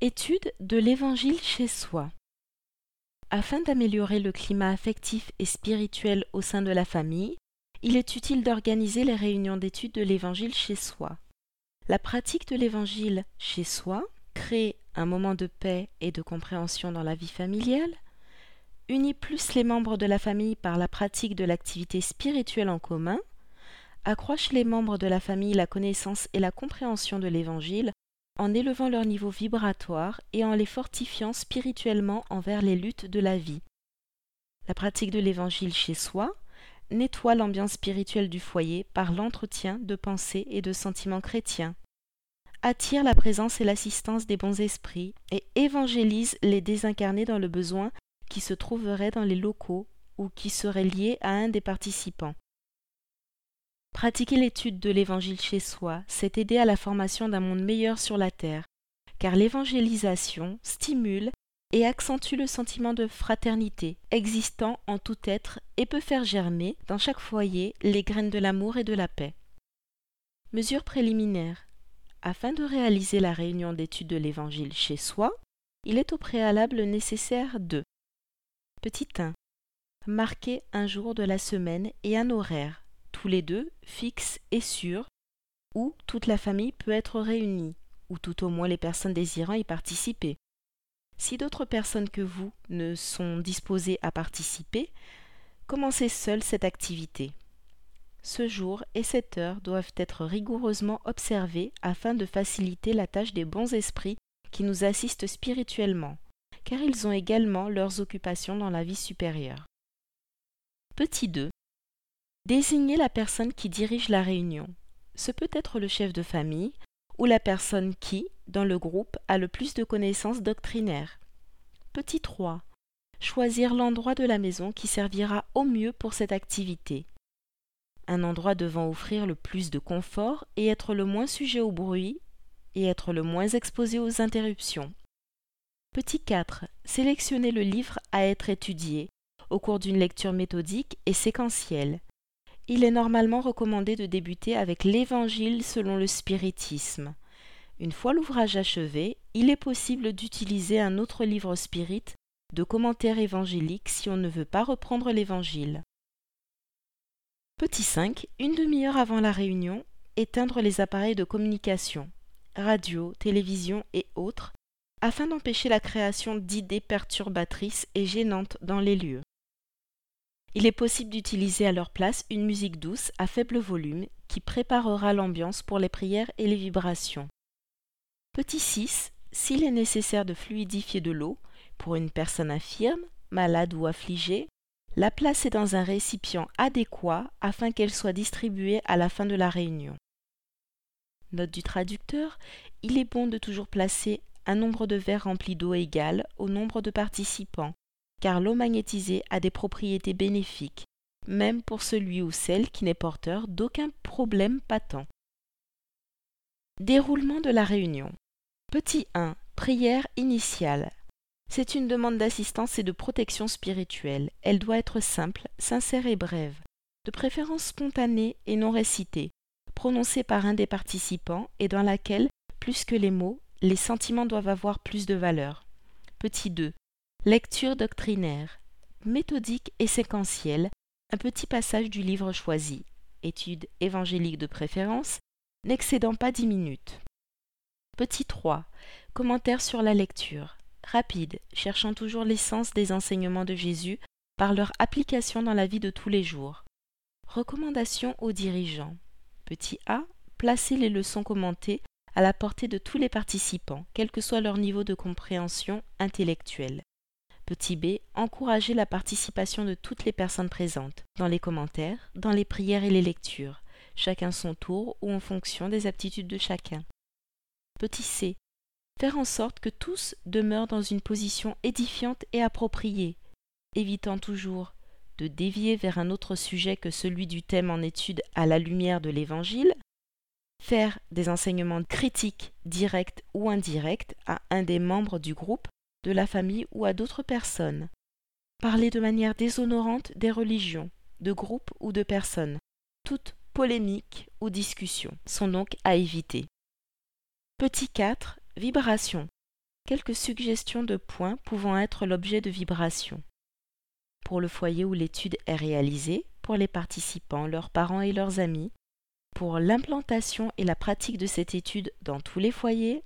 Étude de l'Évangile chez soi. Afin d'améliorer le climat affectif et spirituel au sein de la famille, il est utile d'organiser les réunions d'études de l'Évangile chez soi. La pratique de l'Évangile chez soi crée un moment de paix et de compréhension dans la vie familiale, unit plus les membres de la famille par la pratique de l'activité spirituelle en commun, accroît chez les membres de la famille la connaissance et la compréhension de l'Évangile en élevant leur niveau vibratoire et en les fortifiant spirituellement envers les luttes de la vie. La pratique de l'Évangile chez soi nettoie l'ambiance spirituelle du foyer par l'entretien de pensées et de sentiments chrétiens, attire la présence et l'assistance des bons esprits et évangélise les désincarnés dans le besoin qui se trouveraient dans les locaux ou qui seraient liés à un des participants. Pratiquer l'étude de l'Évangile chez soi, c'est aider à la formation d'un monde meilleur sur la terre, car l'évangélisation stimule et accentue le sentiment de fraternité existant en tout être et peut faire germer dans chaque foyer les graines de l'amour et de la paix. Mesures préliminaires. Afin de réaliser la réunion d'étude de l'Évangile chez soi, il est au préalable nécessaire de Petit 1. Marquer un jour de la semaine et un horaire tous les deux, fixes et sûrs, où toute la famille peut être réunie, ou tout au moins les personnes désirant y participer. Si d'autres personnes que vous ne sont disposées à participer, commencez seul cette activité. Ce jour et cette heure doivent être rigoureusement observés afin de faciliter la tâche des bons esprits qui nous assistent spirituellement, car ils ont également leurs occupations dans la vie supérieure. Petit 2. Désignez la personne qui dirige la réunion. Ce peut être le chef de famille ou la personne qui, dans le groupe, a le plus de connaissances doctrinaires. Petit 3. Choisir l'endroit de la maison qui servira au mieux pour cette activité. Un endroit devant offrir le plus de confort et être le moins sujet au bruit et être le moins exposé aux interruptions. Petit 4. Sélectionner le livre à être étudié au cours d'une lecture méthodique et séquentielle. Il est normalement recommandé de débuter avec l'Évangile selon le spiritisme. Une fois l'ouvrage achevé, il est possible d'utiliser un autre livre spirit de commentaires évangéliques si on ne veut pas reprendre l'Évangile. Petit 5. Une demi-heure avant la réunion, éteindre les appareils de communication, radio, télévision et autres, afin d'empêcher la création d'idées perturbatrices et gênantes dans les lieux. Il est possible d'utiliser à leur place une musique douce à faible volume qui préparera l'ambiance pour les prières et les vibrations. Petit 6. S'il est nécessaire de fluidifier de l'eau pour une personne infirme, malade ou affligée, la placer dans un récipient adéquat afin qu'elle soit distribuée à la fin de la réunion. Note du traducteur, il est bon de toujours placer un nombre de verres remplis d'eau égal au nombre de participants car l'eau magnétisée a des propriétés bénéfiques, même pour celui ou celle qui n'est porteur d'aucun problème patent. Déroulement de la réunion. Petit 1. Prière initiale. C'est une demande d'assistance et de protection spirituelle. Elle doit être simple, sincère et brève, de préférence spontanée et non récitée, prononcée par un des participants et dans laquelle, plus que les mots, les sentiments doivent avoir plus de valeur. Petit 2. Lecture doctrinaire, méthodique et séquentielle, un petit passage du livre choisi, étude évangélique de préférence, n'excédant pas dix minutes. Petit 3. Commentaire sur la lecture, rapide, cherchant toujours l'essence des enseignements de Jésus par leur application dans la vie de tous les jours. Recommandation aux dirigeants. Petit a. Placer les leçons commentées à la portée de tous les participants, quel que soit leur niveau de compréhension intellectuelle. Petit b. Encourager la participation de toutes les personnes présentes, dans les commentaires, dans les prières et les lectures, chacun son tour ou en fonction des aptitudes de chacun. Petit c. Faire en sorte que tous demeurent dans une position édifiante et appropriée, évitant toujours de dévier vers un autre sujet que celui du thème en étude à la lumière de l'Évangile, faire des enseignements critiques, directs ou indirects à un des membres du groupe de la famille ou à d'autres personnes. Parler de manière déshonorante des religions, de groupes ou de personnes. Toutes polémiques ou discussions sont donc à éviter. Petit 4. Vibration. quelques suggestions de points pouvant être l'objet de vibrations. Pour le foyer où l'étude est réalisée, pour les participants, leurs parents et leurs amis, pour l'implantation et la pratique de cette étude dans tous les foyers,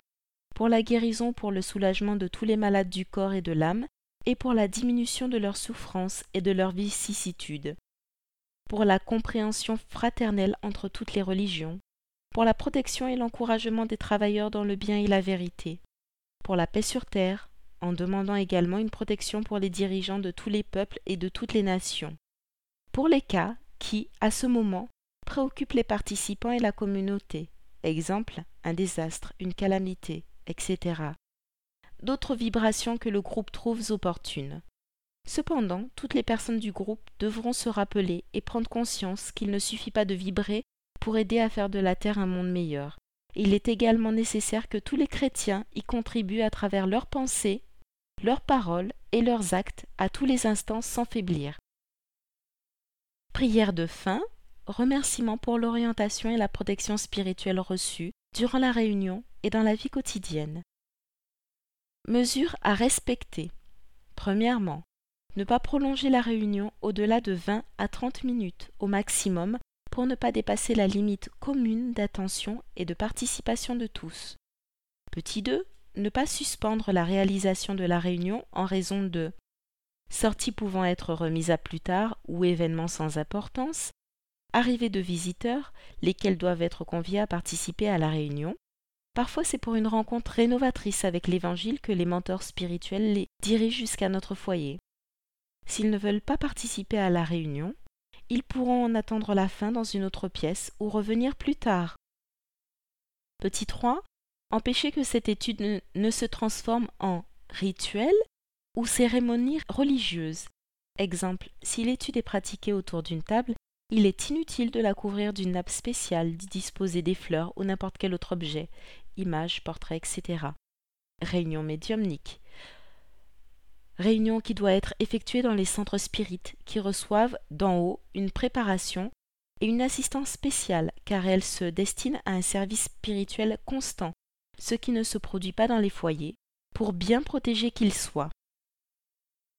pour la guérison, pour le soulagement de tous les malades du corps et de l'âme, et pour la diminution de leurs souffrances et de leurs vicissitudes, pour la compréhension fraternelle entre toutes les religions, pour la protection et l'encouragement des travailleurs dans le bien et la vérité, pour la paix sur terre, en demandant également une protection pour les dirigeants de tous les peuples et de toutes les nations. Pour les cas qui, à ce moment, préoccupent les participants et la communauté, exemple, un désastre, une calamité, etc. D'autres vibrations que le groupe trouve opportunes. Cependant, toutes les personnes du groupe devront se rappeler et prendre conscience qu'il ne suffit pas de vibrer pour aider à faire de la Terre un monde meilleur. Il est également nécessaire que tous les chrétiens y contribuent à travers leurs pensées, leurs paroles et leurs actes à tous les instants sans faiblir. Prière de fin, remerciement pour l'orientation et la protection spirituelle reçue durant la réunion et dans la vie quotidienne. Mesures à respecter. Premièrement, ne pas prolonger la réunion au-delà de 20 à 30 minutes au maximum pour ne pas dépasser la limite commune d'attention et de participation de tous. Petit 2. Ne pas suspendre la réalisation de la réunion en raison de sorties pouvant être remises à plus tard ou événements sans importance, arrivée de visiteurs, lesquels doivent être conviés à participer à la réunion. Parfois c'est pour une rencontre rénovatrice avec l'Évangile que les mentors spirituels les dirigent jusqu'à notre foyer. S'ils ne veulent pas participer à la réunion, ils pourront en attendre la fin dans une autre pièce ou revenir plus tard. Petit 3. Empêcher que cette étude ne, ne se transforme en rituel ou cérémonie religieuse. Exemple, si l'étude est pratiquée autour d'une table, il est inutile de la couvrir d'une nappe spéciale, d'y disposer des fleurs ou n'importe quel autre objet, images, portraits, etc. Réunion médiumnique. Réunion qui doit être effectuée dans les centres spirites qui reçoivent d'en haut une préparation et une assistance spéciale car elle se destine à un service spirituel constant, ce qui ne se produit pas dans les foyers, pour bien protéger qu'ils soient.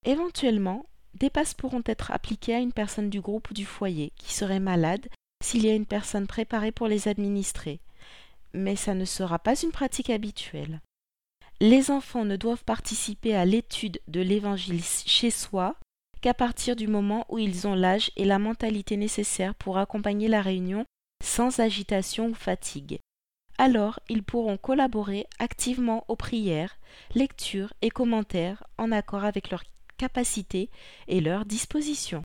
Éventuellement, des passes pourront être appliquées à une personne du groupe ou du foyer qui serait malade s'il y a une personne préparée pour les administrer. Mais ça ne sera pas une pratique habituelle. Les enfants ne doivent participer à l'étude de l'Évangile chez soi qu'à partir du moment où ils ont l'âge et la mentalité nécessaires pour accompagner la réunion sans agitation ou fatigue. Alors ils pourront collaborer activement aux prières, lectures et commentaires en accord avec leur capacité et leur disposition.